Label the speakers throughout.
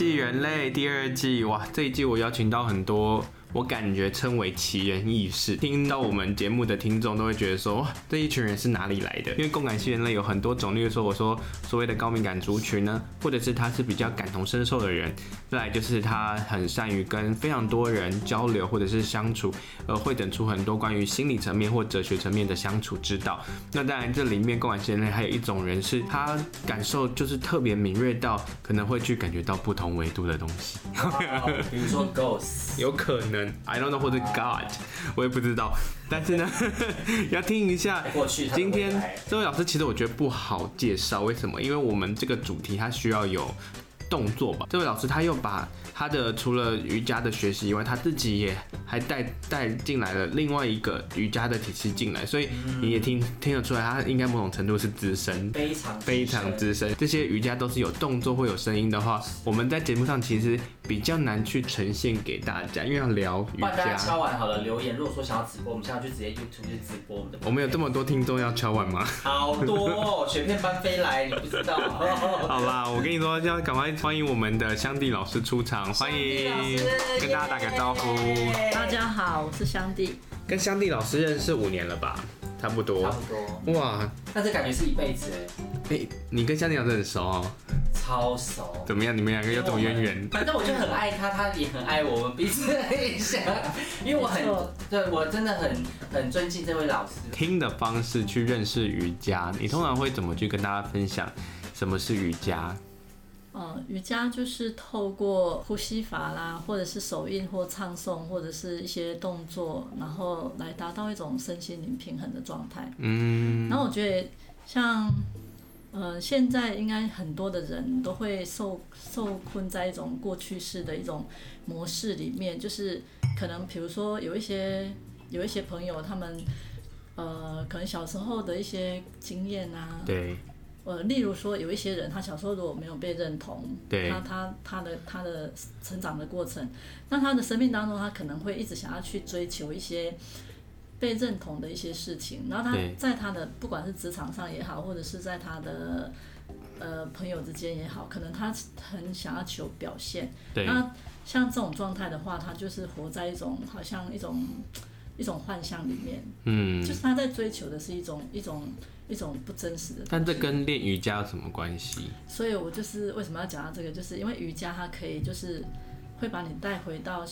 Speaker 1: 系人类第二季，哇，这一季我邀请到很多。我感觉称为奇人异事，听到我们节目的听众都会觉得说，这一群人是哪里来的？因为共感系人类有很多种，例如说我说所谓的高敏感族群呢，或者是他是比较感同身受的人，再来就是他很善于跟非常多人交流或者是相处，呃，会等出很多关于心理层面或哲学层面的相处之道。那当然这里面共感系人类还有一种人是他感受就是特别敏锐到可能会去感觉到不同维度的东西，
Speaker 2: 比如说 ghost，
Speaker 1: 有可能。I don't know 或者 God，我也不知道。但是呢，要听一下。今天这位老师其实我觉得不好介绍，为什么？因为我们这个主题它需要有动作吧。这位老师他又把。他的除了瑜伽的学习以外，他自己也还带带进来了另外一个瑜伽的体系进来，所以你也听听得出来，他应该某种程度是资深，
Speaker 2: 非常
Speaker 1: 非常资深。这些瑜伽都是有动作或有声音的话，我们在节目上其实比较难去呈现给大家，因为要聊瑜伽。
Speaker 2: 大家敲完好了留言，如果说想要直播，我们现在就直接 YouTube 去直播我们的。
Speaker 1: 我们有这么多听众要敲完吗？
Speaker 2: 好多哦，雪片般飞来，你不知道。
Speaker 1: 好啦，我跟你说，要赶快欢迎我们的香蒂老师出场。欢迎，跟大家打个招呼。
Speaker 3: 大家好，我是香蒂。
Speaker 1: 跟香蒂老师认识五年了吧？差不多。
Speaker 2: 差不多。哇，但是感觉是一辈子哎。
Speaker 1: 哎，你跟香蒂老师很熟哦？
Speaker 2: 超熟。怎
Speaker 1: 么样？你们两个有什么渊源？
Speaker 2: 反正我就很爱他，他也很爱我们，彼此很像。因为我很，对我真的很很尊敬这位老师。
Speaker 1: 听的方式去认识瑜伽，你通常会怎么去跟大家分享什么是瑜伽？
Speaker 3: 呃，瑜伽就是透过呼吸法啦，或者是手印或唱诵，或者是一些动作，然后来达到一种身心灵平衡的状态。嗯，然后我觉得像呃，现在应该很多的人都会受受困在一种过去式的一种模式里面，就是可能比如说有一些有一些朋友，他们呃，可能小时候的一些经验啊，
Speaker 1: 对。
Speaker 3: 呃，例如说，有一些人，他小时候如果没有被认同，
Speaker 1: 对
Speaker 3: 他他他的他的成长的过程，那他的生命当中，他可能会一直想要去追求一些被认同的一些事情，然后他在他的不管是职场上也好，或者是在他的呃朋友之间也好，可能他很想要求表现。
Speaker 1: 对，
Speaker 3: 那像这种状态的话，他就是活在一种好像一种。一种幻象里面，嗯，就是他在追求的是一种一种一种不真实的。
Speaker 1: 但这跟练瑜伽有什么关系？
Speaker 3: 所以我就是为什么要讲到这个，就是因为瑜伽它可以就是会把你带回到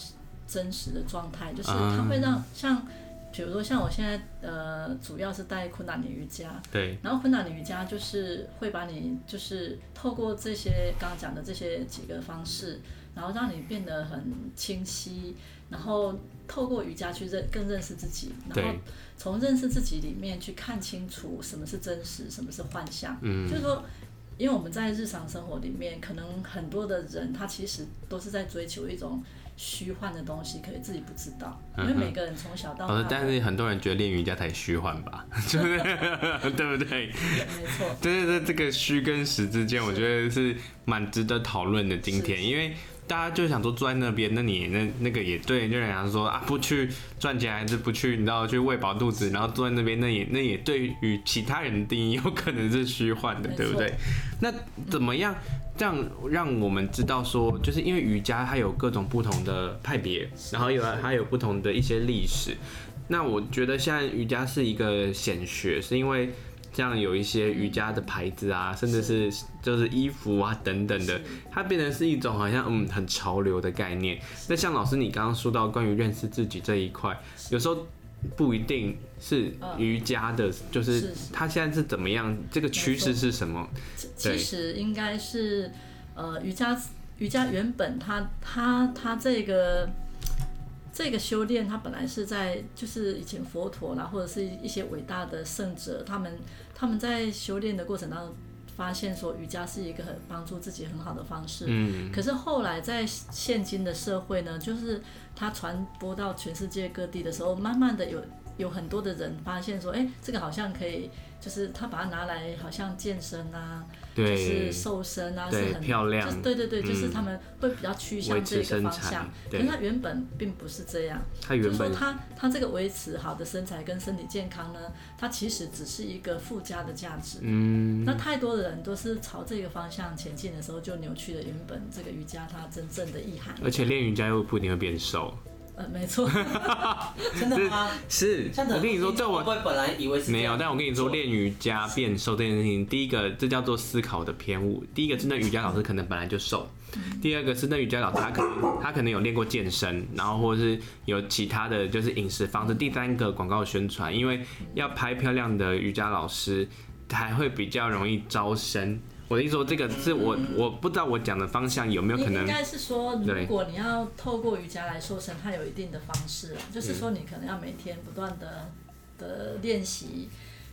Speaker 3: 真实的状态，就是它会让像比如说像我现在呃主要是带昆达尼瑜伽，
Speaker 1: 对，
Speaker 3: 然后昆达尼瑜伽就是会把你就是透过这些刚刚讲的这些几个方式，然后让你变得很清晰，然后。透过瑜伽去认更认识自己，然后从认识自己里面去看清楚什么是真实，什么是幻象。嗯，就是说，因为我们在日常生活里面，可能很多的人他其实都是在追求一种虚幻的东西，可以自己不知道。因为每个人从小到大，
Speaker 1: 但是很多人觉得练瑜伽才虚幻吧，对不对？
Speaker 3: 对，没错。
Speaker 1: 对对对，这个虚跟实之间，我觉得是蛮值得讨论的。今天，因为。大家就想说坐在那边，那你那那个也对，就想说啊，不去赚钱还是不去，你知道去喂饱肚子，然后坐在那边，那也那也对于其他人的定义有可能是虚幻的，对不对？那怎么样这样让我们知道说，就是因为瑜伽它有各种不同的派别，然后有它有不同的一些历史。那我觉得现在瑜伽是一个显学，是因为。像有一些瑜伽的牌子啊，甚至是就是衣服啊等等的，它变成是一种好像嗯很潮流的概念。那像老师你刚刚说到关于认识自己这一块，有时候不一定是瑜伽的，就是它现在是怎么样，这个趋势是什么？
Speaker 3: 其实应该是呃瑜伽瑜伽原本它它它这个。这个修炼，它本来是在就是以前佛陀啦，或者是一些伟大的圣者，他们他们在修炼的过程当中，发现说瑜伽是一个很帮助自己很好的方式。嗯。可是后来在现今的社会呢，就是它传播到全世界各地的时候，慢慢的有有很多的人发现说，哎、欸，这个好像可以，就是他把它拿来好像健身啊，
Speaker 1: 对
Speaker 3: 就是瘦身啊，是很
Speaker 1: 漂亮，
Speaker 3: 就是、对对对，就是他们会比较趋向这个方向。可是他原本并不是这样，他原本就是说他他这个维持好的身材跟身体健康呢，它其实只是一个附加的价值。嗯，那太多的人都是朝这个方向前进的时候，就扭曲了原本这个瑜伽它真正的意涵。
Speaker 1: 而且练瑜伽又不一定会变瘦。
Speaker 3: 呃，没错，
Speaker 2: 真的吗？
Speaker 1: 是，我跟你说，在我
Speaker 2: 本来以为是
Speaker 1: 没有，但我跟你说，练瑜伽变瘦这件事情，第一个这叫做思考的偏误。第一个是那瑜伽老师可能本来就瘦，第二个是那瑜伽老师他可能他可能有练过健身，然后或者是有其他的就是饮食方式。第三个广告宣传，因为要拍漂亮的瑜伽老师，还会比较容易招生。我的意思说，这个是我、嗯、我不知道我讲的方向有没有可能？
Speaker 3: 应该是说，如果你要透过瑜伽来瘦身，它有一定的方式，就是说你可能要每天不断的的练习，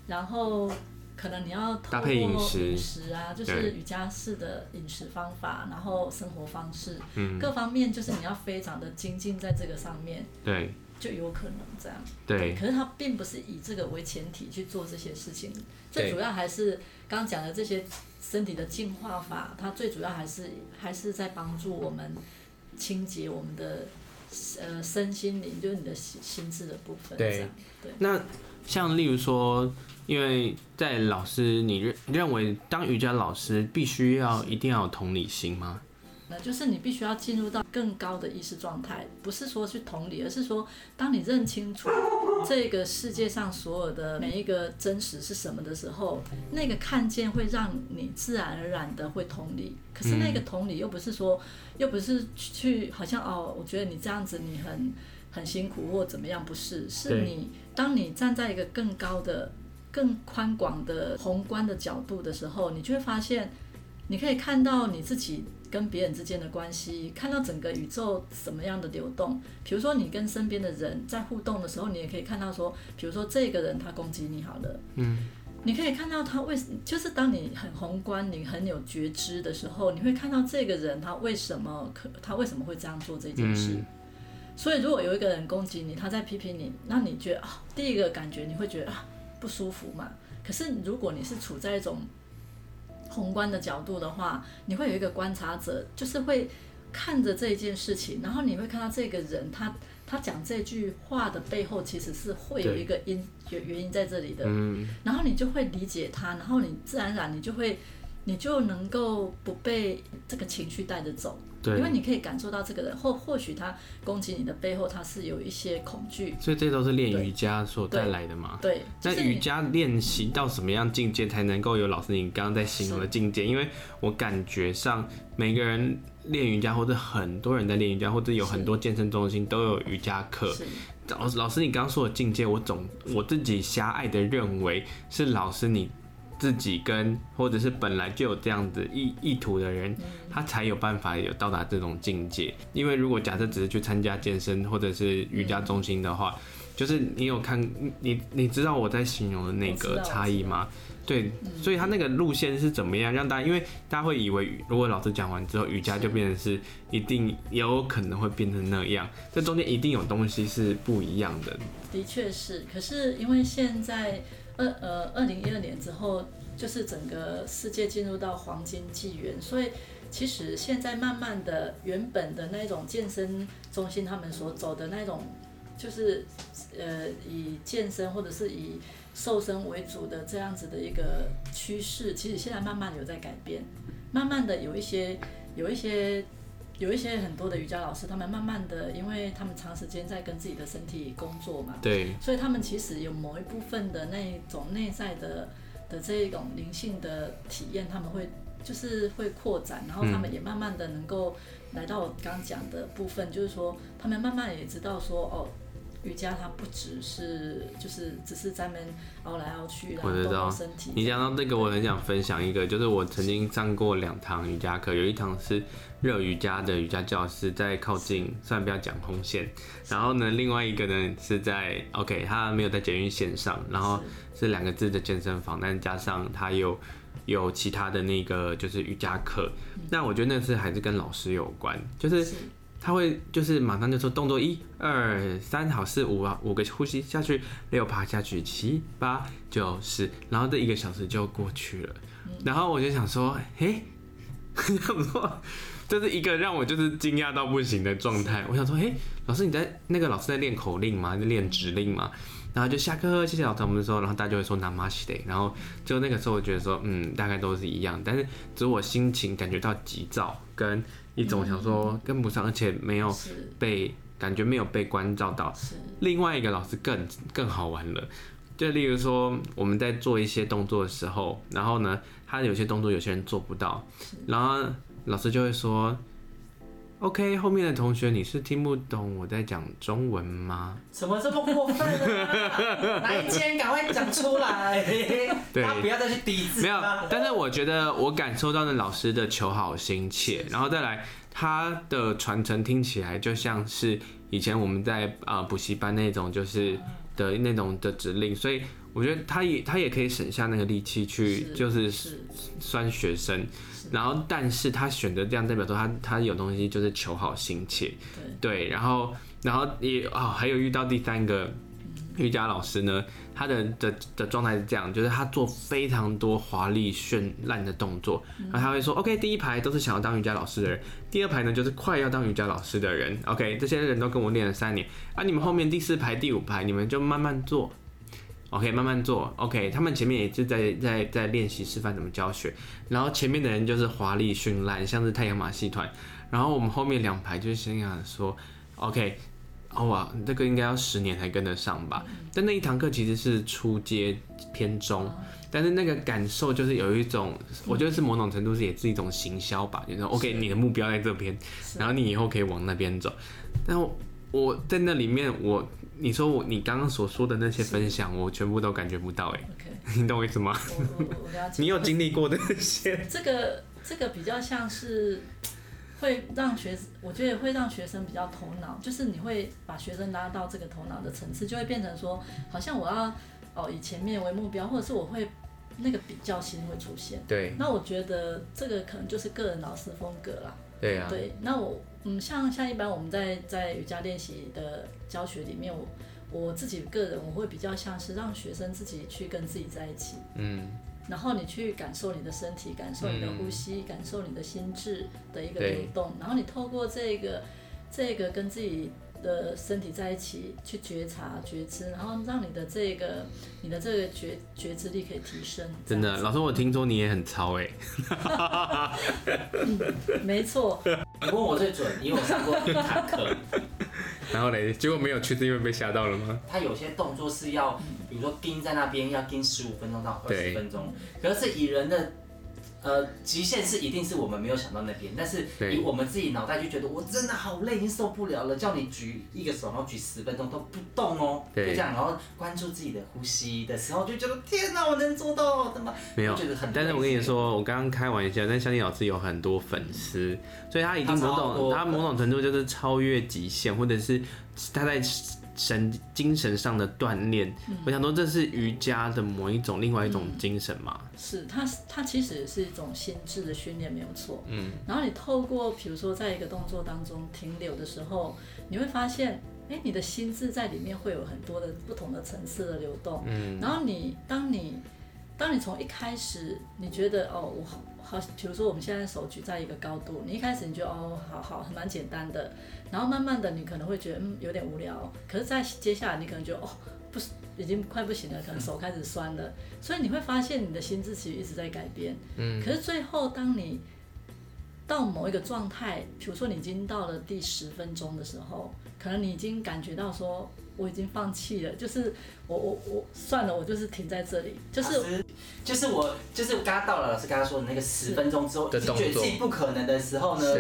Speaker 3: 然后可能你要搭配饮食啊，就是瑜伽式的饮食方法，然后生活方式，各方面就是你要非常的精进在这个上面。
Speaker 1: 对。
Speaker 3: 就有可能这样，
Speaker 1: 对。
Speaker 3: 可是他并不是以这个为前提去做这些事情，最主要还是刚刚讲的这些身体的净化法，它最主要还是还是在帮助我们清洁我们的呃身心灵，就是你的心心智的部分。对。对。
Speaker 1: 那像例如说，因为在老师，你认认为当瑜伽老师必须要一定要有同理心吗？
Speaker 3: 那就是你必须要进入到更高的意识状态，不是说去同理，而是说，当你认清楚这个世界上所有的每一个真实是什么的时候，那个看见会让你自然而然的会同理。可是那个同理又不是说，又不是去好像哦，我觉得你这样子你很很辛苦或怎么样，不是，是你当你站在一个更高的、更宽广的宏观的角度的时候，你就会发现，你可以看到你自己。跟别人之间的关系，看到整个宇宙什么样的流动。比如说，你跟身边的人在互动的时候，你也可以看到说，比如说这个人他攻击你好了，嗯，你可以看到他为，就是当你很宏观，你很有觉知的时候，你会看到这个人他为什么可，他为什么会这样做这件事。嗯。所以，如果有一个人攻击你，他在批评你，那你觉得啊，第一个感觉你会觉得啊不舒服嘛。可是，如果你是处在一种宏观的角度的话，你会有一个观察者，就是会看着这件事情，然后你会看到这个人他他讲这句话的背后，其实是会有一个因有原因在这里的，嗯，然后你就会理解他，然后你自然而然你就会你就能够不被这个情绪带着走。对，因为你可以感受到这个人，或或许他攻击你的背后，他是有一些恐惧。
Speaker 1: 所以这都是练瑜伽所带来的嘛？
Speaker 3: 对。
Speaker 1: 那瑜伽练习到什么样境界才能够有老师你刚刚在形容的境界？因为我感觉上每个人练瑜伽，或者很多人在练瑜伽，或者有很多健身中心都有瑜伽课。老师，老师，你刚刚说的境界，我总我自己狭隘的认为是老师你。自己跟或者是本来就有这样子意意图的人，他才有办法有到达这种境界。因为如果假设只是去参加健身或者是瑜伽中心的话，就是你有看你你知道我在形容的那个差异吗？对，所以他那个路线是怎么样让大家？因为大家会以为如果老师讲完之后瑜伽就变成是一定有可能会变成那样，这中间一定有东西是不一样的。
Speaker 3: 的确是，可是因为现在。二呃，二零一二年之后，就是整个世界进入到黄金纪元，所以其实现在慢慢的，原本的那种健身中心他们所走的那种，就是呃以健身或者是以瘦身为主的这样子的一个趋势，其实现在慢慢有在改变，慢慢的有一些有一些。有一些很多的瑜伽老师，他们慢慢的，因为他们长时间在跟自己的身体工作嘛，
Speaker 1: 对，
Speaker 3: 所以他们其实有某一部分的那一种内在的的这一种灵性的体验，他们会就是会扩展，然后他们也慢慢的能够来到我刚刚讲的部分，就是说他们慢慢也知道说哦。瑜伽它不只是就是只是在那熬来熬去，然后动动身体。
Speaker 1: 你讲到这个，我很想分享一个，就是我曾经上过两堂瑜伽课，有一堂是热瑜伽的瑜伽教室，在靠近，虽然不要讲红线，然后呢，另外一个呢是在 OK，他没有在捷运线上，然后是。两个字的健身房，但加上他有有其他的那个就是瑜伽课，那我觉得那是还是跟老师有关，就是。他会就是马上就说动作一二三，好四五啊，五个呼吸下去，六趴下去，七八九十，然后这一个小时就过去了。然后我就想说，嘿，想说这是一个让我就是惊讶到不行的状态。我想说，嘿，老师你在那个老师在练口令吗？在练指令吗？然后就下课，谢谢老师，我们说，然后大家就会说 Namaste，然后就那个时候我觉得说，嗯，大概都是一样，但是只是我心情感觉到急躁，跟一种想说跟不上，而且没有被感觉没有被关照到。另外一个老师更更好玩了，就例如说我们在做一些动作的时候，然后呢，他有些动作有些人做不到，然后老师就会说。OK，后面的同学，你是听不懂我在讲中文吗？
Speaker 2: 怎么这么过分啊？哪一间？赶快讲出来！对，他不要再去抵制。
Speaker 1: 没有，但是我觉得我感受到的老师的求好心切，然后再来他的传承听起来就像是以前我们在啊补习班那种就是的那种的指令，所以我觉得他也他也可以省下那个力气去就是酸学生。然后，但是他选择这样，代表说他他有东西就是求好心切，对，然后，然后也啊、哦，还有遇到第三个瑜伽老师呢，他的的的状态是这样，就是他做非常多华丽绚烂的动作，然后他会说，OK，第一排都是想要当瑜伽老师的人，第二排呢就是快要当瑜伽老师的人，OK，这些人都跟我练了三年，啊，你们后面第四排、第五排，你们就慢慢做。OK，慢慢做。OK，他们前面也就在在在练习示范怎么教学，然后前面的人就是华丽绚烂，像是太阳马戏团，然后我们后面两排就是心想说，OK，哇，这个应该要十年才跟得上吧？但那一堂课其实是初阶偏中，但是那个感受就是有一种，我觉得是某种程度是也是一种行销吧，就是 OK，你的目标在这边，然后你以后可以往那边走，但我我在那里面我。你说我，你刚刚所说的那些分享，我全部都感觉不到哎。你懂我意思
Speaker 3: 吗？
Speaker 1: 你有经历过的那些。
Speaker 3: 这个这个比较像是会让学，我觉得会让学生比较头脑，就是你会把学生拉到这个头脑的层次，就会变成说，好像我要哦以前面为目标，或者是我会那个比较心会出现。
Speaker 1: 对。
Speaker 3: 那我觉得这个可能就是个人老师风格啦。
Speaker 1: 对啊。
Speaker 3: 对，那我。嗯，像像一般我们在在瑜伽练习的教学里面，我我自己个人我会比较像是让学生自己去跟自己在一起，
Speaker 1: 嗯，
Speaker 3: 然后你去感受你的身体，感受你的呼吸，嗯、感受你的心智的一个流动，然后你透过这个这个跟自己的身体在一起去觉察觉知，然后让你的这个你的这个觉觉知力可以提升。
Speaker 1: 真的，老师，我听说你也很超哎。
Speaker 3: 嗯，没错。
Speaker 2: 你问我最准，因为我上过一堂课。
Speaker 1: 然后嘞，结果没有去，是因为被吓到了吗？
Speaker 2: 他有些动作是要，比如说盯在那边，要盯十五分钟到二十分钟，可是以人的。呃，极限是一定是我们没有想到那边，但是以我们自己脑袋就觉得我真的好累，已经受不了了。叫你举一个手，然后举十分钟都不动哦，就这样，然后关注自己的呼吸的时候，就觉得天哪，我能做到怎么？
Speaker 1: 没有，但是我跟你说，我刚刚开玩笑，但相信老师有很多粉丝，所以他已经某种他某种程度就是超越极限，或者是他在。神精神上的锻炼，嗯，我想说这是瑜伽的某一种另外一种精神嘛？
Speaker 3: 嗯、是，它它其实也是一种心智的训练，没有错。
Speaker 1: 嗯，
Speaker 3: 然后你透过比如说在一个动作当中停留的时候，你会发现，哎，你的心智在里面会有很多的不同的层次的流动。
Speaker 1: 嗯，
Speaker 3: 然后你当你当你从一开始你觉得哦，我好。好，比如说我们现在手举在一个高度，你一开始你觉得哦，好好，蛮简单的，然后慢慢的你可能会觉得嗯有点无聊，可是在接下来你可能觉得哦不是已经快不行了，可能手开始酸了，所以你会发现你的心智其实一直在改变，
Speaker 1: 嗯，
Speaker 3: 可是最后当你到某一个状态，比如说你已经到了第十分钟的时候，可能你已经感觉到说。我已经放弃了，就是我我我算了，我就是停在这里，就是
Speaker 2: 就是我就是刚刚到了老师刚刚说的那个十分钟之后，已经觉得自己不可能的时候呢，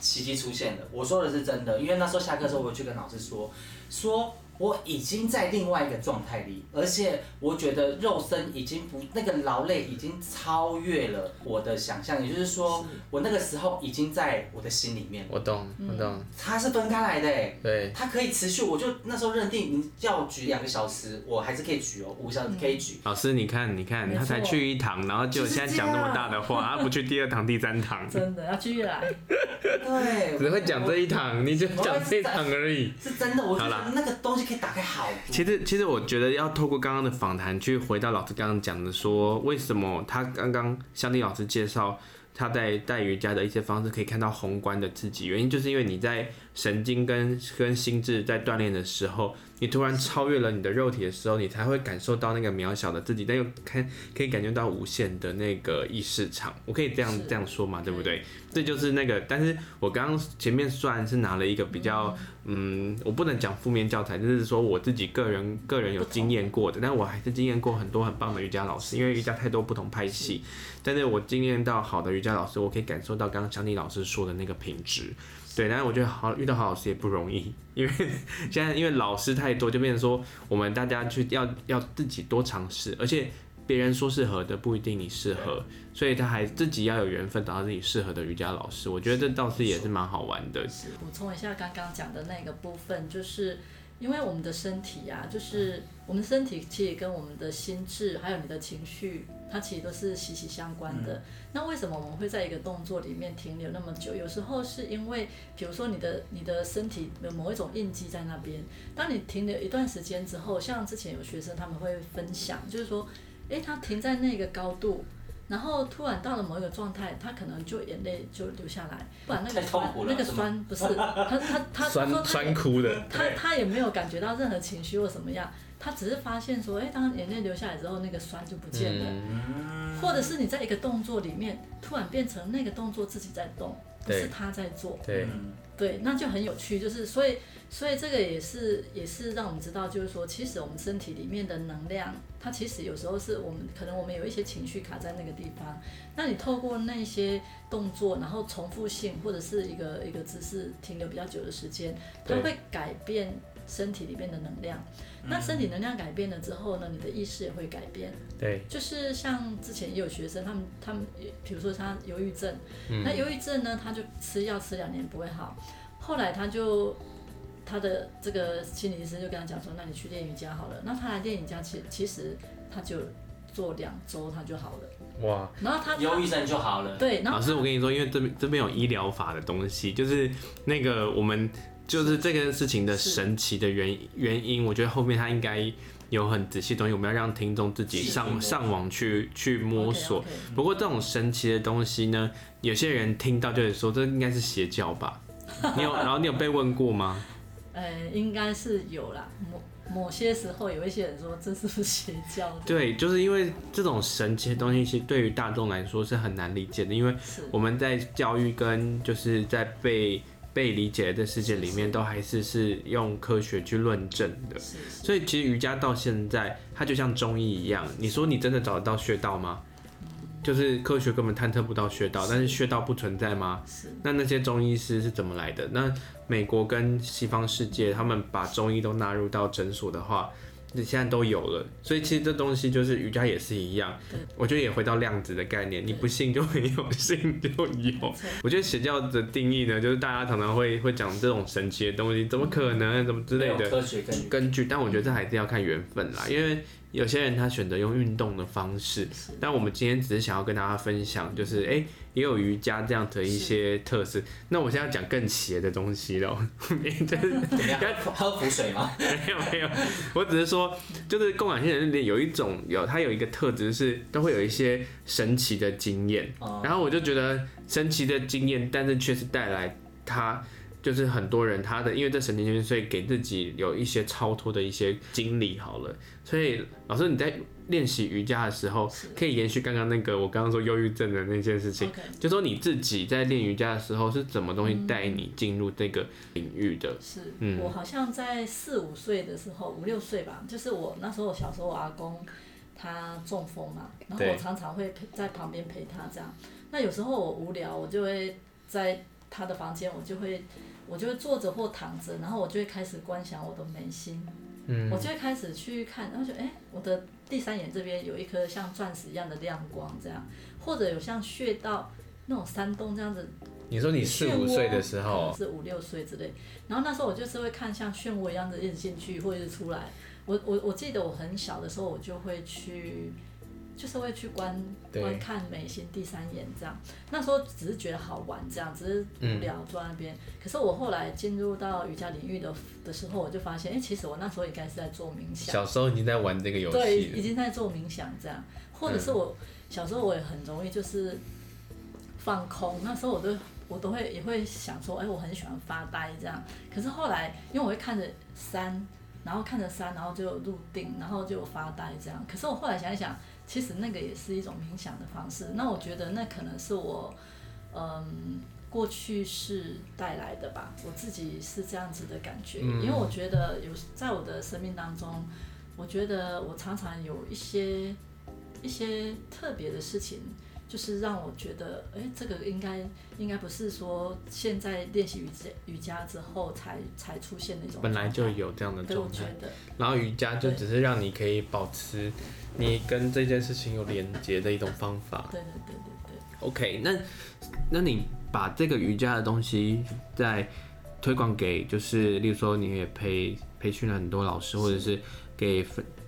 Speaker 2: 奇迹出现了。我说的是真的，因为那时候下课的时候，我去跟老师说说我已经在另外一个状态里，而且我觉得肉身已经不那个劳累已经超越了我的想象，也就是说，我那个时候已经在我的心里面。
Speaker 1: 我懂，我懂。
Speaker 2: 它是分开来的，
Speaker 1: 对，
Speaker 2: 它可以持续。我就那时候认定，你叫我举两个小时，我还是可以举哦，五个小时可以举。
Speaker 1: 老师，你看，你看，他才去一堂，然后就现在讲那么大的话，他不去第二堂、第三堂。
Speaker 3: 真的要继续来。
Speaker 2: 对，
Speaker 1: 只会讲这一堂，你就讲这一堂而已。
Speaker 2: 是真的，我觉得那个东西可以打开好。
Speaker 1: 其实，其实我觉得要透过刚刚的访谈去回到老师刚刚讲的，说为什么他刚刚向你老师介绍他在带瑜伽的一些方式，可以看到宏观的自己，原因就是因为你在神经跟跟心智在锻炼的时候。你突然超越了你的肉体的时候，你才会感受到那个渺小的自己，但又看可以感觉到无限的那个意识场。我可以这样这样说嘛，对不对？这就是那个。但是我刚刚前面虽然是拿了一个比较，嗯，我不能讲负面教材，就是说我自己个人个人有经验过的，但我还是经验过很多很棒的瑜伽老师，因为瑜伽太多不同派系。但是我经验到好的瑜伽老师，我可以感受到刚刚香妮老师说的那个品质。对，但是我觉得好遇到好老师也不容易，因为 现在因为老师太多，就变成说我们大家去要要自己多尝试，而且别人说适合的不一定你适合，所以他还自己要有缘分找到自己适合的瑜伽老师。我觉得这倒是也是蛮好玩的。
Speaker 3: 补充一下刚刚讲的那个部分，就是。因为我们的身体呀、啊，就是我们身体其实跟我们的心智，还有你的情绪，它其实都是息息相关的。嗯、那为什么我们会在一个动作里面停留那么久？有时候是因为，比如说你的你的身体有某一种印记在那边。当你停留一段时间之后，像之前有学生他们会分享，就是说，诶，他停在那个高度。然后突然到了某一个状态，他可能就眼泪就流下来，不然那个酸那个酸不是他他他
Speaker 1: 说
Speaker 3: 他
Speaker 1: 酸哭的，
Speaker 3: 他他也没有感觉到任何情绪或什么样，他只是发现说，哎，当眼泪流下来之后，那个酸就不见了，嗯、或者是你在一个动作里面突然变成那个动作自己在动，不是他在做，
Speaker 1: 对。对
Speaker 3: 对，那就很有趣，就是所以，所以这个也是也是让我们知道，就是说，其实我们身体里面的能量，它其实有时候是我们可能我们有一些情绪卡在那个地方，那你透过那些动作，然后重复性或者是一个一个姿势停留比较久的时间，它会改变身体里面的能量。那身体能量改变了之后呢，你的意识也会改变。
Speaker 1: 对，
Speaker 3: 就是像之前也有学生，他们他们，比如说他忧郁症，嗯、那忧郁症呢，他就吃药吃两年不会好，后来他就他的这个心理医生就跟他讲说，那你去练瑜伽好了。那他来练瑜伽，其其实他就做两周他就好了。哇！然后他
Speaker 2: 忧郁症就好了。
Speaker 3: 对，然后
Speaker 1: 老师，我跟你说，因为这边这边有医疗法的东西，就是那个我们。就是这件事情的神奇的原原因，我觉得后面他应该有很仔细的东西，我们要让听众自己上上网去去摸索。不过这种神奇的东西呢，有些人听到就会说这应该是邪教吧？你有，然后你有被问过吗？
Speaker 3: 呃，应该是有啦。某某些时候有一些人说这是不是邪教？
Speaker 1: 对，就是因为这种神奇的东西，其实对于大众来说是很难理解的，因为我们在教育跟就是在被。被理解的世界里面，都还是是用科学去论证的。所以其实瑜伽到现在，它就像中医一样。你说你真的找得到穴道吗？就是科学根本探测不到穴道，但是穴道不存在吗？那那些中医师是怎么来的？那美国跟西方世界，他们把中医都纳入到诊所的话。你现在都有了，所以其实这东西就是瑜伽也是一样。我觉得也回到量子的概念，你不信就没有，信就有。我觉得邪教的定义呢，就是大家常常会会讲这种神奇的东西，怎么可能，怎么之类的。
Speaker 2: 科学根据。
Speaker 1: 根据，但我觉得这还是要看缘分啦，因为。有些人他选择用运动的方式，但我们今天只是想要跟大家分享，就是哎、欸，也有瑜伽这样的一些特色。那我现在要讲更邪的东西了，就是
Speaker 2: 喝苦水吗？
Speaker 1: 没有没有，我只是说，就是共感性人里面有一种有，它有一个特质是都会有一些神奇的经验，然后我就觉得神奇的经验，但是却是带来他。就是很多人他的因为这神经元，所以给自己有一些超脱的一些经历好了。所以老师你在练习瑜伽的时候，可以延续刚刚那个我刚刚说忧郁症的那件事情，就说你自己在练瑜伽的时候是怎么东西带你进入这个领域的？
Speaker 3: 是，嗯，我好像在四五岁的时候，五六岁吧，就是我那时候我小时候我阿公他中风嘛，然后我常常会陪在旁边陪他这样。那有时候我无聊，我就会在他的房间，我就会。我就会坐着或躺着，然后我就会开始观想我的眉心，嗯，我就会开始去看，然后就哎，我的第三眼这边有一颗像钻石一样的亮光，这样，或者有像穴道那种山洞这样子。
Speaker 1: 你说你四五岁的时候，
Speaker 3: 是五六岁之类，然后那时候我就是会看像漩涡一样的一直进去或者是出来。我我我记得我很小的时候，我就会去。就是会去观观看美星第三眼这样，那时候只是觉得好玩这样，只是无聊坐那边。嗯、可是我后来进入到瑜伽领域的的时候，我就发现，哎、欸，其实我那时候应该是在做冥想。
Speaker 1: 小时候已经在玩这个游戏。
Speaker 3: 对，已经在做冥想这样，或者是我小时候我也很容易就是放空，那时候我都我都会也会想说，哎、欸，我很喜欢发呆这样。可是后来，因为我会看着山，然后看着山，然后就入定，然后就发呆这样。可是我后来想一想。其实那个也是一种冥想的方式，那我觉得那可能是我，嗯，过去是带来的吧，我自己是这样子的感觉，因为我觉得有在我的生命当中，我觉得我常常有一些一些特别的事情。就是让我觉得，哎，这个应该应该不是说现在练习瑜伽瑜伽之后才才出现那种。
Speaker 1: 本来就有这样的
Speaker 3: 状态。
Speaker 1: 然后瑜伽就只是让你可以保持你跟这件事情有连接的一种方法。
Speaker 3: 对对对对对。
Speaker 1: OK，那那你把这个瑜伽的东西再推广给，就是例如说你也培培训了很多老师，或者是给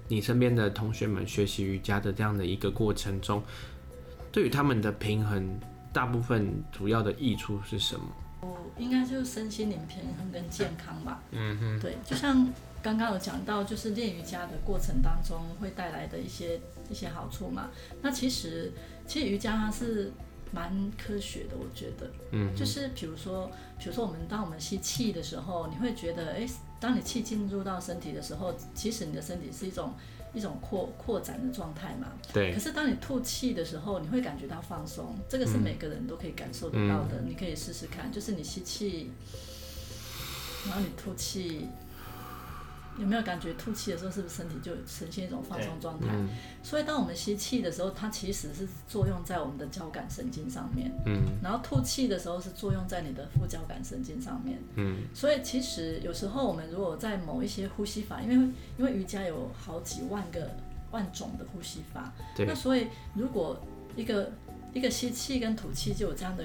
Speaker 1: 你身边的同学们学习瑜伽的这样的一个过程中。对于他们的平衡，大部分主要的益处是什么？
Speaker 3: 哦，应该就是身心灵平衡跟健康吧。嗯哼。对，就像刚刚有讲到，就是练瑜伽的过程当中会带来的一些一些好处嘛。那其实，其实瑜伽它是蛮科学的，我觉得。嗯。就是比如说，比如说我们当我们吸气的时候，你会觉得，哎，当你气进入到身体的时候，其实你的身体是一种。一种扩扩展的状态嘛，
Speaker 1: 对。
Speaker 3: 可是当你吐气的时候，你会感觉到放松，这个是每个人都可以感受得到的。嗯、你可以试试看，就是你吸气，然后你吐气。有没有感觉吐气的时候，是不是身体就呈现一种放松状态？嗯、所以当我们吸气的时候，它其实是作用在我们的交感神经上面。嗯。然后吐气的时候是作用在你的副交感神经上面。嗯。所以其实有时候我们如果在某一些呼吸法，因为因为瑜伽有好几万个万种的呼吸法。那所以如果一个一个吸气跟吐气就有这样的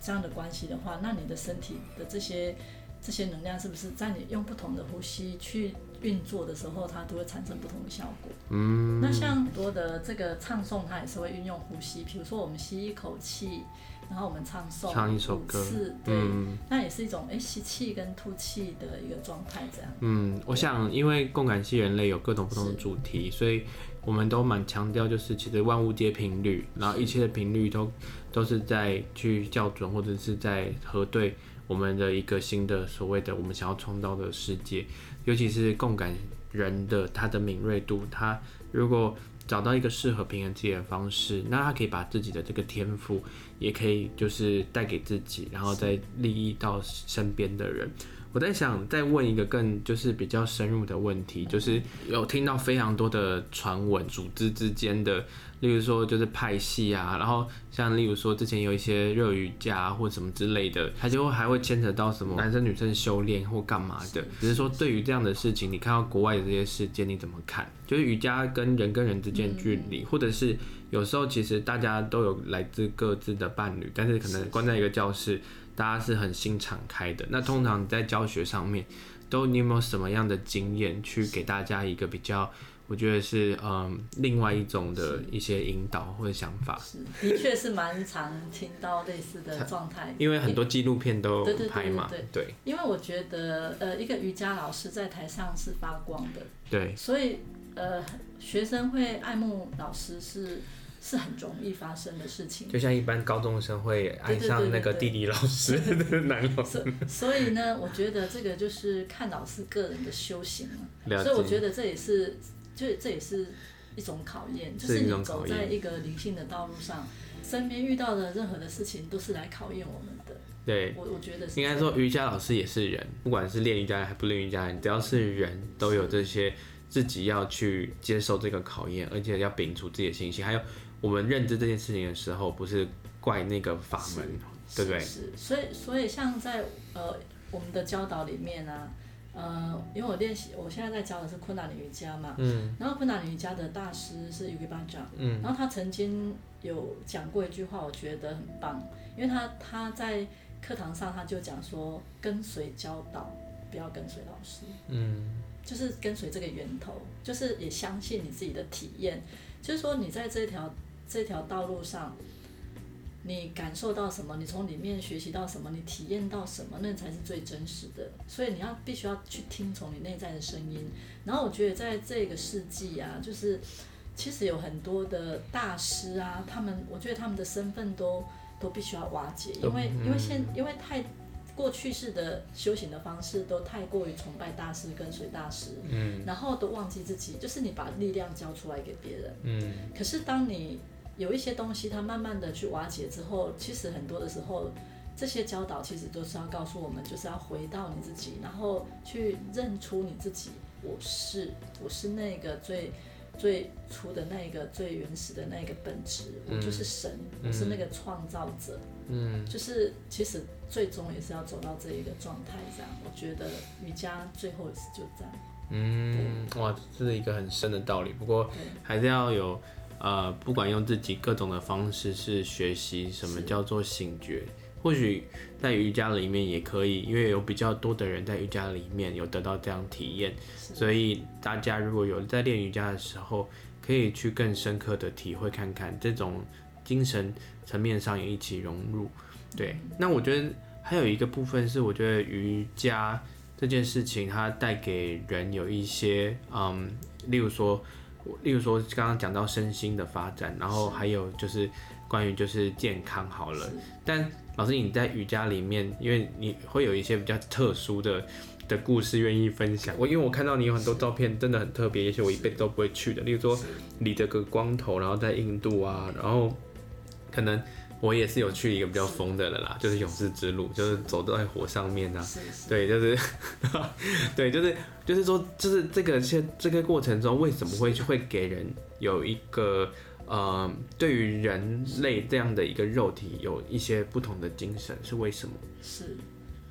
Speaker 3: 这样的关系的话，那你的身体的这些这些能量是不是在你用不同的呼吸去运作的时候，它都会产生不同的效果。嗯，那像很多的这个唱诵，它也是会运用呼吸。比如说，我们吸一口气，然后我们唱诵
Speaker 1: 唱一首歌，
Speaker 3: 对，嗯、那也是一种哎吸气跟吐气的一个状态，这样。
Speaker 1: 嗯，我想因为共感系人类有各种不同的主题，所以我们都蛮强调，就是其实万物皆频率，然后一切的频率都都是在去校准或者是在核对我们的一个新的所谓的我们想要创造的世界。尤其是共感人的他的敏锐度，他如果找到一个适合平衡自己的方式，那他可以把自己的这个天赋，也可以就是带给自己，然后再利益到身边的人。我在想再问一个更就是比较深入的问题，就是有听到非常多的传闻，组织之间的。例如说就是派系啊，然后像例如说之前有一些热瑜伽或什么之类的，它就会还会牵扯到什么男生女生修炼或干嘛的。只是说对于这样的事情，你看到国外的这些事件你怎么看？就是瑜伽跟人跟人之间距离，或者是有时候其实大家都有来自各自的伴侣，但是可能关在一个教室，大家是很心敞开的。那通常在教学上面，都你有没有什么样的经验去给大家一个比较？我觉得是嗯，另外一种的一些引导或者想法，
Speaker 3: 是的确是蛮常听到类似的状态，
Speaker 1: 因为很多纪录片都拍嘛，
Speaker 3: 对，因为我觉得呃，一个瑜伽老师在台上是发光的，
Speaker 1: 对，
Speaker 3: 所以呃，学生会爱慕老师是是很容易发生的事情，
Speaker 1: 就像一般高中生会爱上那个地理老师 的男老师，
Speaker 3: 所以呢，我觉得这个就是看老师个人的修行了，所以我觉得这也是。就这也是一种考验，就是你走在一个灵性的道路上，身边遇到的任何的事情都是来考验我们的。
Speaker 1: 对，
Speaker 3: 我我觉得
Speaker 1: 应该说瑜伽老师也是人，不管是练瑜伽还不练瑜伽，只要是人都有这些自己要去接受这个考验，而且要摒除自己的信心。还有我们认知这件事情的时候，不是怪那个法门，对不对？
Speaker 3: 是，所以所以像在呃我们的教导里面呢、啊。呃，因为我练习，我现在在教的是昆达里瑜伽嘛，嗯，然后昆达里瑜伽的大师是 Yogi Bhajan，嗯，然后他曾经有讲过一句话，我觉得很棒，因为他他在课堂上他就讲说，跟随教导，不要跟随老师，嗯，就是跟随这个源头，就是也相信你自己的体验，就是说你在这条这条道路上。你感受到什么？你从里面学习到什么？你体验到什么？那才是最真实的。所以你要必须要去听从你内在的声音。然后我觉得在这个世纪啊，就是其实有很多的大师啊，他们我觉得他们的身份都都必须要瓦解，因为因为现因为太过去式的修行的方式都太过于崇拜大师跟随大师，嗯，然后都忘记自己，就是你把力量交出来给别人，嗯，可是当你有一些东西，它慢慢的去瓦解之后，其实很多的时候，这些教导其实都是要告诉我们，就是要回到你自己，然后去认出你自己，我是，我是那个最最初的那个最原始的那个本质，我就是神，我是那个创造者，嗯，就是其实最终也是要走到这一个状态，这样，我觉得瑜伽最后也是就这样，
Speaker 1: 嗯，哇，这是一个很深的道理，不过还是要有。呃，不管用自己各种的方式是学习什么叫做醒觉，或许在瑜伽里面也可以，因为有比较多的人在瑜伽里面有得到这样体验，所以大家如果有在练瑜伽的时候，可以去更深刻的体会看看这种精神层面上也一起融入。对，那我觉得还有一个部分是，我觉得瑜伽这件事情它带给人有一些，嗯，例如说。例如说，刚刚讲到身心的发展，然后还有就是关于就是健康好了。但老师你在瑜伽里面，因为你会有一些比较特殊的的故事愿意分享。我因为我看到你有很多照片，真的很特别，也许我一辈子都不会去的。例如说，理着个光头，然后在印度啊，然后可能。我也是有去一个比较疯的了啦，就是勇士之路，就是走在火上面啊。对，就是，对，就是，就是说，就是这个现这个过程中，为什么会会给人有一个呃，对于人类这样的一个肉体有一些不同的精神，是为什么？
Speaker 3: 是，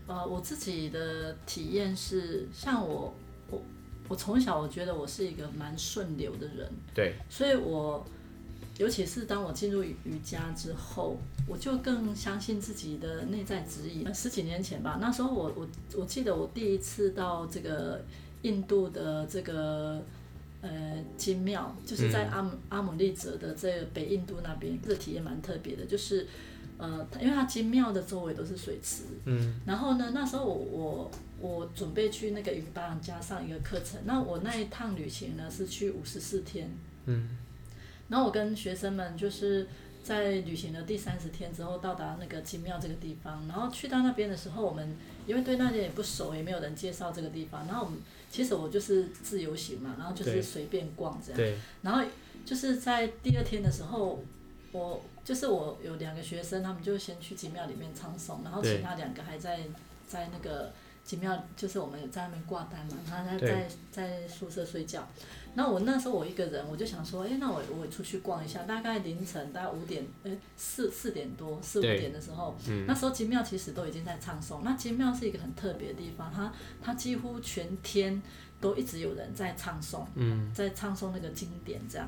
Speaker 3: 呃，我自己的体验是，像我，我，我从小我觉得我是一个蛮顺流的人，
Speaker 1: 对，
Speaker 3: 所以我。尤其是当我进入瑜伽之后，我就更相信自己的内在指引。十几年前吧，那时候我我我记得我第一次到这个印度的这个呃金庙，就是在阿姆阿姆利则的这个北印度那边，这个体验蛮特别的。就是呃，因为它金庙的周围都是水池，嗯，然后呢，那时候我我我准备去那个瑜伽加上一个课程，那我那一趟旅行呢是去五十四天，嗯。然后我跟学生们就是在旅行的第三十天之后到达那个金庙这个地方，然后去到那边的时候，我们因为对那边也不熟，也没有人介绍这个地方，然后我们其实我就是自由行嘛，然后就是随便逛这样，然后就是在第二天的时候，我就是我有两个学生，他们就先去金庙里面唱诵，然后其他两个还在在那个金庙，就是我们在那边挂单嘛，他在在在宿舍睡觉。那我那时候我一个人，我就想说，哎、欸，那我我出去逛一下。大概凌晨大概五点，四四点多，四五点的时候，嗯、那时候金庙其实都已经在唱诵。那金庙是一个很特别的地方，它它几乎全天都一直有人在唱诵，嗯、在唱诵那个经典这样。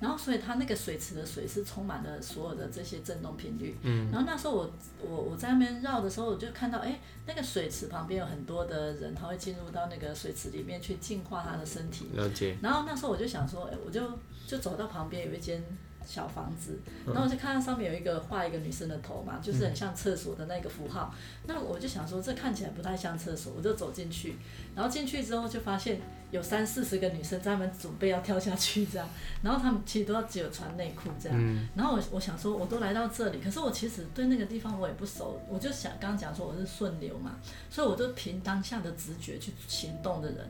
Speaker 3: 然后，所以它那个水池的水是充满了所有的这些振动频率。嗯。然后那时候我我我在那边绕的时候，我就看到，哎，那个水池旁边有很多的人，他会进入到那个水池里面去净化他的身体。了解。然后那时候我就想说，哎，我就就走到旁边有一间小房子，然后我就看到上面有一个画一个女生的头嘛，就是很像厕所的那个符号。那我就想说，这看起来不太像厕所，我就走进去。然后进去之后就发现有三四十个女生在那边准备要跳下去这样，然后她们其实都要只有穿内裤这样。然后我我想说，我都来到这里，可是我其实对那个地方我也不熟，我就想刚刚讲说我是顺流嘛，所以我就凭当下的直觉去行动的人。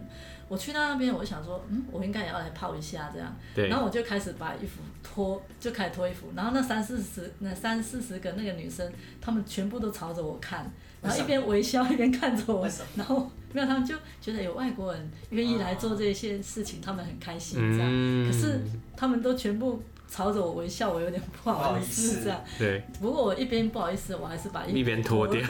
Speaker 3: 我去到那边，我就想说，嗯，我应该也要来泡一下这样。对。然后我就开始把衣服脱就开始脱衣服，然后那三四十那三四十个那个女生，她们全部都朝着我看，然后一边微笑一边看着我，然后没有她们就觉得有外国人愿意来做这些事情，她们很开心这样，嗯、可是她们都全部。朝着我微笑，我有点不好意思这样。
Speaker 1: 对。
Speaker 3: 不过我一边不好意思，我还是把衣服
Speaker 1: 一边脱掉。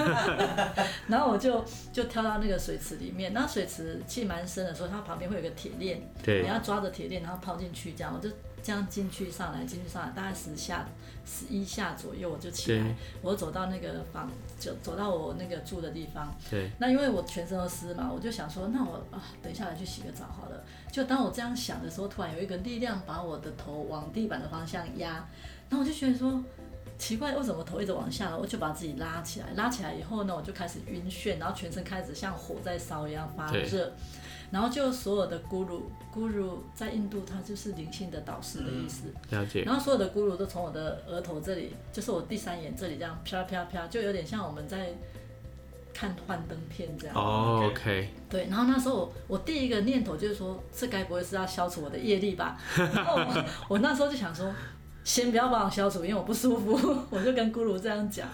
Speaker 3: 然后我就就跳到那个水池里面，那水池气蛮深的时候，它旁边会有个铁链，
Speaker 1: 对。
Speaker 3: 你要抓着铁链，然后抛进去，这样我就这样进去上来，进去上来，大概十下、十一下左右，我就起来。我走到那个房，就走到我那个住的地方。
Speaker 1: 对。
Speaker 3: 那因为我全身都湿嘛，我就想说，那我啊，等一下来去洗个澡好了。就当我这样想的时候，突然有一个力量把我的头往地板的方向压，然后我就觉得说奇怪，为什么头一直往下了？我就把自己拉起来，拉起来以后呢，我就开始晕眩，然后全身开始像火在烧一样发热，然后就所有的咕噜咕噜在印度，它就是灵性的导师的意思。
Speaker 1: 了解。
Speaker 3: 然后所有的咕噜都从我的额头这里，就是我第三眼这里这样飘飘飘，就有点像我们在。看幻灯片这样。
Speaker 1: 哦、oh，OK。
Speaker 3: 对，然后那时候我，我第一个念头就是说，这该不会是要消除我的业力吧？然后我，我那时候就想说，先不要帮我消除，因为我不舒服。我就跟咕噜这样讲，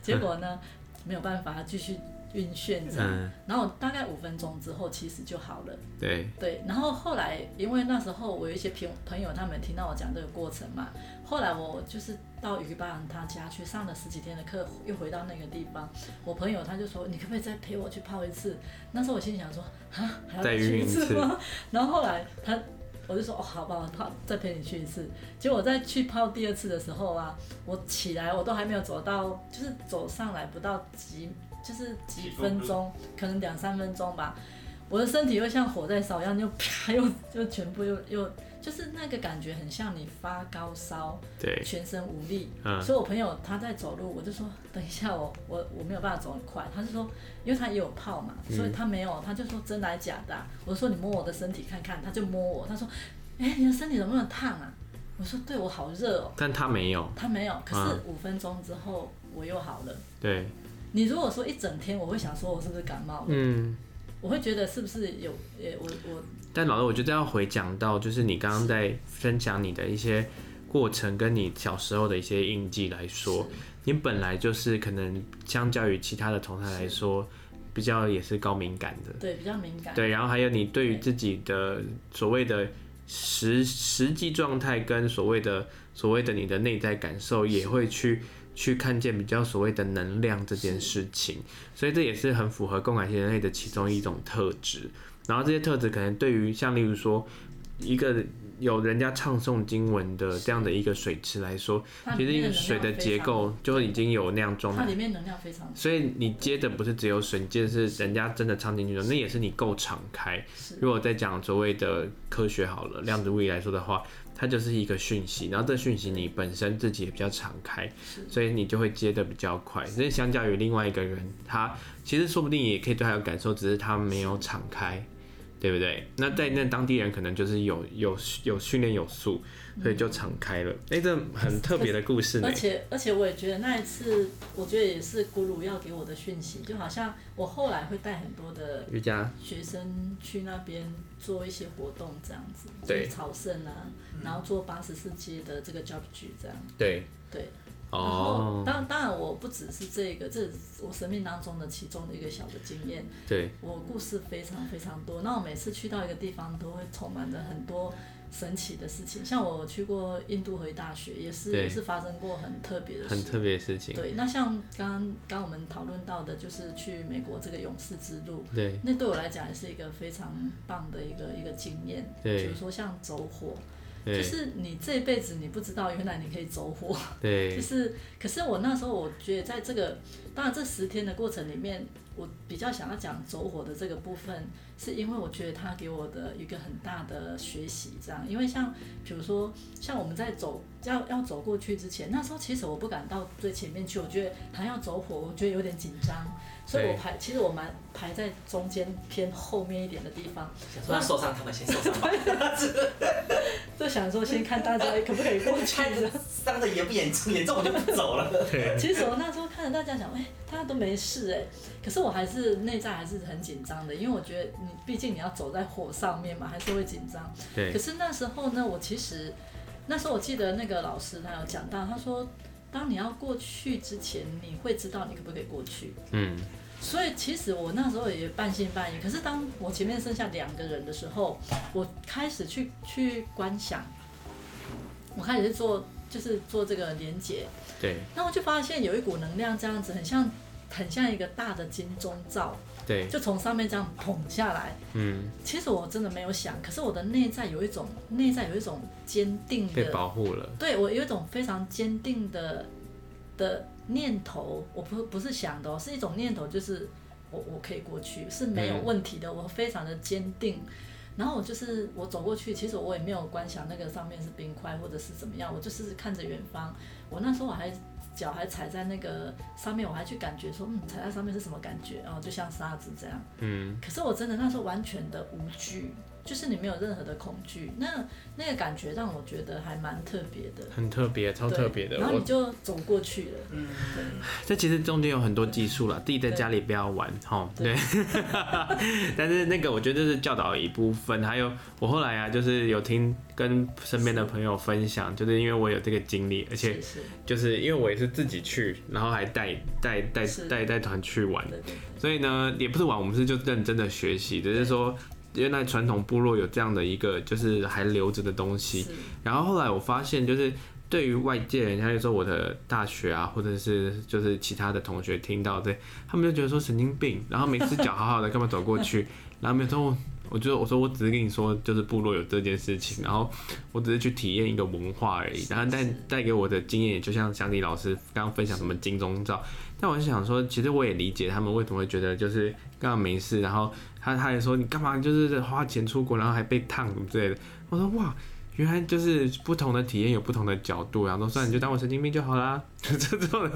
Speaker 3: 结果呢，没有办法继续。晕眩这样，嗯、然后大概五分钟之后，其实就好了。
Speaker 1: 对
Speaker 3: 对，然后后来，因为那时候我有一些朋朋友，他们听到我讲这个过程嘛，后来我就是到鱼巴人他家去上了十几天的课，又回到那个地方，我朋友他就说：“你可不可以再陪我去泡一次？”那时候我心里想说：“啊，还要再去一次吗？”然后后来他我就说：“哦，好吧，我泡再陪你去一次。”结果我再去泡第二次的时候啊，我起来我都还没有走到，就是走上来不到几。就是几分钟，可能两三分钟吧，我的身体又像火在烧一样，又啪又就全部又又就是那个感觉很像你发高烧，
Speaker 1: 对，
Speaker 3: 全身无力。
Speaker 1: 嗯，
Speaker 3: 所以我朋友他在走路，我就说等一下我 我我没有办法走很快，他就说因为他也有泡嘛，所以他没有，他就说真的还假的啊？我说你摸我的身体看看，他就摸我，他说哎你的身体怎么那么烫啊？我说对我好热哦，
Speaker 1: 但他没有，
Speaker 3: 他没有，可是五分钟之后我又好了，
Speaker 1: 对。
Speaker 3: 你如果说一整天，我会想说，我是不是感冒了？嗯，我会觉得是不是有，呃，我我。
Speaker 1: 但老师，我觉得要回讲到，就是你刚刚在分享你的一些过程，跟你小时候的一些印记来说，你本来就是可能相较于其他的同学来说，比较也是高敏感的。
Speaker 3: 对，比较敏感。
Speaker 1: 对，然后还有你对于自己的所谓的实实际状态跟所谓的所谓的你的内在感受，也会去。去看见比较所谓的能量这件事情，所以这也是很符合共感型人类的其中一种特质。然后这些特质可能对于像例如说一个有人家唱诵经文的这样的一个水池来说，其实因为水的结构就已经有那样状态，
Speaker 3: 它里面能量非常，
Speaker 1: 所以你接的不是只有水，你接的是人家真的唱进去的，那也是你够敞开。如果在讲所谓的科学好了，量子物理来说的话。它就是一个讯息，然后这讯息你本身自己也比较敞开，所以你就会接的比较快。所以相较于另外一个人，他其实说不定也可以对他有感受，只是他没有敞开，对不对？那在那当地人可能就是有有有训练有素。所以就敞开了，哎、欸，这很特别的故事呢。
Speaker 3: 而且而且我也觉得那一次，我觉得也是咕噜要给我的讯息，就好像我后来会带很多的瑜伽学生去那边做一些活动，这样子，对，朝圣啊，然后做八十四阶的这个 job 局这样。
Speaker 1: 对
Speaker 3: 对。然后当当然我不只是这个，这是我生命当中的其中的一个小的经验。
Speaker 1: 对。
Speaker 3: 我故事非常非常多，那我每次去到一个地方，都会充满着很多。神奇的事情，像我去过印度和大学，也是也是发生过很特别的事，
Speaker 1: 很特别的事情。
Speaker 3: 对，那像刚刚我们讨论到的，就是去美国这个勇士之路，
Speaker 1: 对，
Speaker 3: 那对我来讲也是一个非常棒的一个一个经验。
Speaker 1: 对，
Speaker 3: 比如说像走火，就是你这一辈子你不知道原来你可以走火，
Speaker 1: 对，
Speaker 3: 就是，可是我那时候我觉得在这个，当然这十天的过程里面。我比较想要讲走火的这个部分，是因为我觉得他给我的一个很大的学习，这样，因为像比如说，像我们在走要要走过去之前，那时候其实我不敢到最前面去，我觉得还要走火，我觉得有点紧张，所以我排，其实我蛮排在中间偏后面一点的地方。
Speaker 2: 想说受伤，他们先受伤吧。
Speaker 3: 就想说先看大家可不可以过去，
Speaker 2: 伤的严不严重，严重我就不走了。
Speaker 3: 其实我那时候看着大家想，哎、欸，大家都没事哎、欸，可是我还是内在还是很紧张的，因为我觉得你毕竟你要走在火上面嘛，还是会紧张。
Speaker 1: 对。
Speaker 3: 可是那时候呢，我其实那时候我记得那个老师他有讲到，他说，当你要过去之前，你会知道你可不可以过去。
Speaker 1: 嗯。
Speaker 3: 所以其实我那时候也半信半疑，可是当我前面剩下两个人的时候，我开始去去观想，我开始去做就是做这个连接。
Speaker 1: 对。
Speaker 3: 那我就发现有一股能量这样子，很像很像一个大的金钟罩。
Speaker 1: 对，
Speaker 3: 就从上面这样捧下来。
Speaker 1: 嗯，
Speaker 3: 其实我真的没有想，可是我的内在有一种内在有一种坚定的
Speaker 1: 被保护了。
Speaker 3: 对，我有一种非常坚定的的念头，我不不是想的哦，是一种念头，就是我我可以过去是没有问题的，嗯，我非常的坚定。然后我就是我走过去，其实我也没有观想那个上面是冰块或者是怎么样，我就是看着远方。我那时候我还。脚还踩在那个上面，我还去感觉说，嗯，踩在上面是什么感觉？然后就像沙子这样。嗯。可是我真的那时候完全的无惧。就是你没有任何的恐惧，那那个感觉让我觉得还蛮特别的，
Speaker 1: 很特别，超特别的。
Speaker 3: 然后你就走过去了，嗯，
Speaker 1: 这其实中间有很多技术了，自己在家里不要玩，哈，对。但是那个我觉得这是教导一部分，还有我后来啊，就是有听跟身边的朋友分享，就是因为我有这个经历，而且就是因为我也是自己去，然后还带带带带带团去玩，所以呢，也不是玩，我们是就认真的学习，只是说。原来传统部落有这样的一个，就是还留着的东西。然后后来我发现，就是对于外界人，家就说我的大学啊，或者是就是其他的同学听到这，他们就觉得说神经病。然后每次脚好好的，干嘛走过去？然后没有说，我就我说我只是跟你说，就是部落有这件事情，然后我只是去体验一个文化而已。然后带带给我的经验，就像祥迪老师刚刚分享什么金钟罩。但我是想说，其实我也理解他们为什么会觉得就是刚刚没事，然后。他他也说，你干嘛就是花钱出国，然后还被烫什么之类的。我说哇，原来就是不同的体验有不同的角度，然后说算了，你就当我神经病就好啦。就 这种，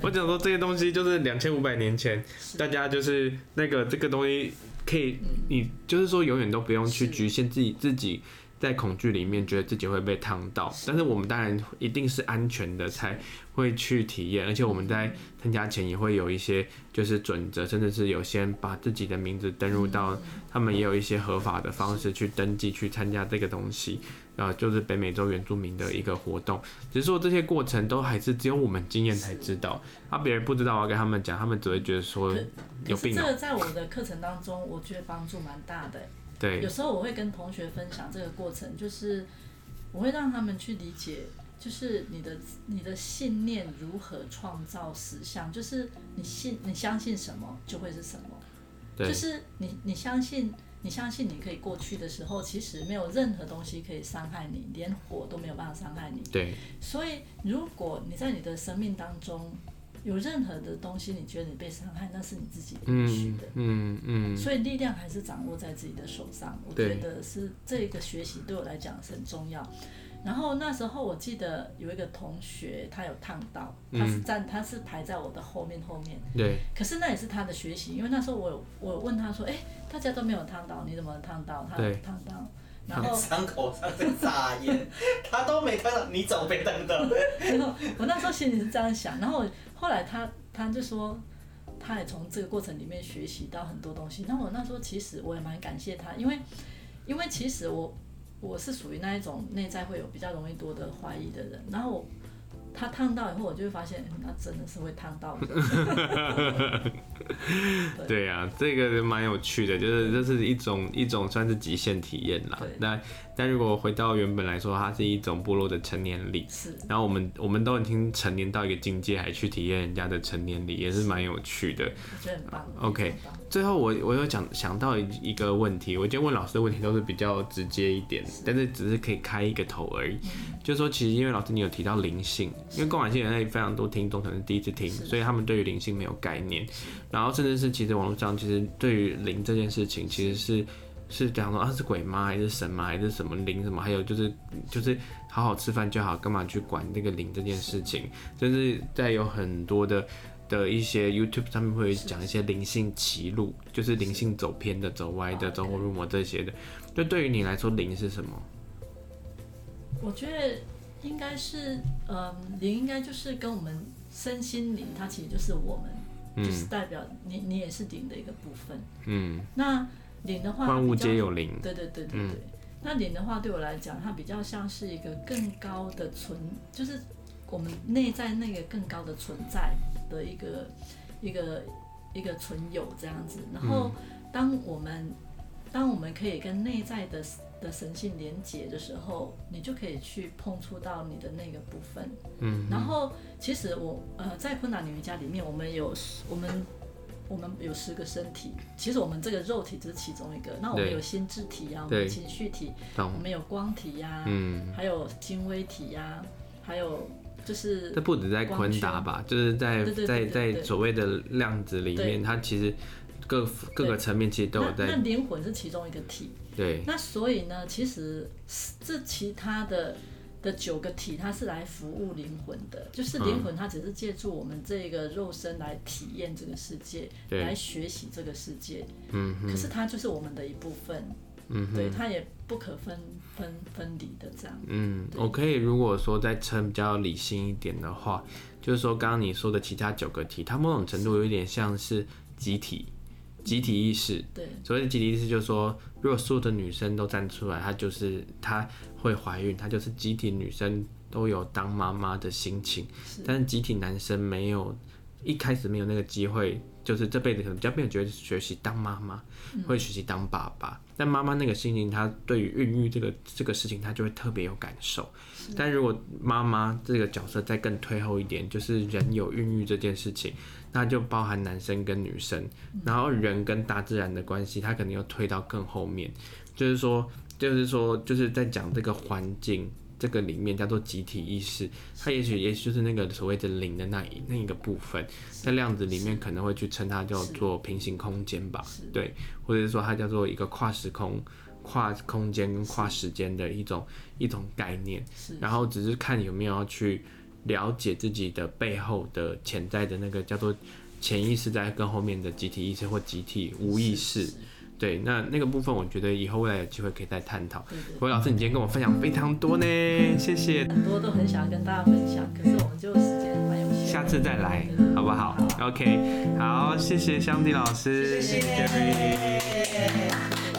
Speaker 1: 我讲说这些东西就是两千五百年前，大家就是那个这个东西可以，你就是说永远都不用去局限自己自己。在恐惧里面，觉得自己会被烫到，但是我们当然一定是安全的才会去体验，而且我们在参加前也会有一些就是准则，甚至是有先把自己的名字登入到，他们也有一些合法的方式去登记去参加这个东西，呃，就是北美洲原住民的一个活动，只是说这些过程都还是只有我们经验才知道，啊，别人不知道，我要跟他们讲，他们只会觉得说有病。
Speaker 3: 这个在我的课程当中，我觉得帮助蛮大的。
Speaker 1: 对，
Speaker 3: 有时候我会跟同学分享这个过程，就是我会让他们去理解，就是你的你的信念如何创造实相，就是你信你相信什么就会是什么，对，就是你你相信你相信你可以过去的时候，其实没有任何东西可以伤害你，连火都没有办法伤害你。
Speaker 1: 对，
Speaker 3: 所以如果你在你的生命当中。有任何的东西，你觉得你被伤害，那是你自己允许的。
Speaker 1: 嗯嗯，嗯。
Speaker 3: 所以力量还是掌握在自己的手上。我觉得是这个学习对我来讲是很重要。然后那时候我记得有一个同学，他有烫到，他是站，他是排在我的后面后面。
Speaker 1: 对。
Speaker 3: 可是那也是他的学习，因为那时候我有我问他说：“哎、欸，大家都没有烫到，你怎么烫到？”他有烫到。然后
Speaker 2: 伤口上在撒盐，他都没烫到，你怎么被烫到？
Speaker 3: 然后我那时候心里是这样想，然后。后来他他就说，他也从这个过程里面学习到很多东西。那我那时候其实我也蛮感谢他，因为因为其实我我是属于那一种内在会有比较容易多的怀疑的人。然后他烫到以后，我就会发现，那真的是会烫到的。
Speaker 1: 对呀、啊，这个蛮有趣的，就是这是一种一种算是极限体验啦。那。但如果回到原本来说，它是一种部落的成年礼。是。然后我们我们都已经成年到一个境界，还去体验人家的成年礼，也是蛮有趣的。
Speaker 3: 我觉得很棒。
Speaker 1: OK，最后我我有讲想到一个问题，我今天问老师的问题都是比较直接一点，但是只是可以开一个头而已。嗯、就是说，其实因为老师你有提到灵性，因为购买性人类非常多听众可能第一次听，所以他们对于灵性没有概念。然后甚至是其实网络上其实对于灵这件事情其实是。是讲说啊，是鬼吗？还是神吗？还是什么灵什么？还有就是就是好好吃饭就好，干嘛去管这个灵这件事情？甚至在有很多的的一些 YouTube 上面会讲一些灵性歧路，就是灵性走偏的、走歪的、走火入魔这些的。就对于你来说，灵是什么？
Speaker 3: 我觉得应该是，嗯，灵应该就是跟我们身心灵，它其实就是我们，就是代表你，你也是灵的一个部分。嗯，那。灵的话，
Speaker 1: 万物皆有灵。
Speaker 3: 对对对对对。嗯、那灵的话，对我来讲，它比较像是一个更高的存，就是我们内在那个更高的存在的一个一个一个存有这样子。然后，当我们当我们可以跟内在的的神性连接的时候，你就可以去碰触到你的那个部分。嗯。然后，其实我呃，在昆达里瑜伽里面，我们有我们。我们有十个身体，其实我们这个肉体只是其中一个。那我们有心智体呀、啊，我们有情绪体，我们有光体呀、啊，嗯，还有精微体呀、啊，还有就是。
Speaker 1: 这不止在昆达吧，就是在在在所谓的量子里面，它其实各各个层面其实都有在。
Speaker 3: 那灵魂是其中一个体。
Speaker 1: 对。
Speaker 3: 那所以呢，其实这其他的。的九个体，它是来服务灵魂的，就是灵魂，它只是借助我们这个肉身来体验这个世界，嗯、来学习这个世界。嗯，可是它就是我们的一部分。嗯，对，它也不可分分分离的这样。
Speaker 1: 嗯，我可以如果说再称比较理性一点的话，就是说刚刚你说的其他九个体，它某种程度有一点像是集体。集体意识，对，所谓的集体意识就是说，如果所有的女生都站出来，她就是她会怀孕，她就是集体女生都有当妈妈的心情，是，但是集体男生没有，一开始没有那个机会，就是这辈子可能比较没有觉得学习当妈妈，嗯、会学习当爸爸，但妈妈那个心情，她对于孕育这个这个事情，她就会特别有感受。但如果妈妈这个角色再更退后一点，就是人有孕育这件事情。那就包含男生跟女生，然后人跟大自然的关系，他可能又推到更后面，就是说，就是说，就是在讲这个环境这个里面叫做集体意识，它也许也许就是那个所谓的零的那一那一个部分，在量子里面可能会去称它叫做平行空间吧，对，或者是说它叫做一个跨时空、跨空间跟跨时间的一种一种概念，然后只是看有没有要去。了解自己的背后的潜在的那个叫做潜意识，在跟后面的集体意识或集体无意识，对，那那个部分，我觉得以后未来有机会可以再探讨。各位老师，你今天跟我分享非常多呢，谢谢。
Speaker 3: 很多都很想要跟大家分享，可是我们就时间蛮有限，
Speaker 1: 下次再来，好不好，好？OK，好，谢谢香蒂老师，谢谢 Jerry。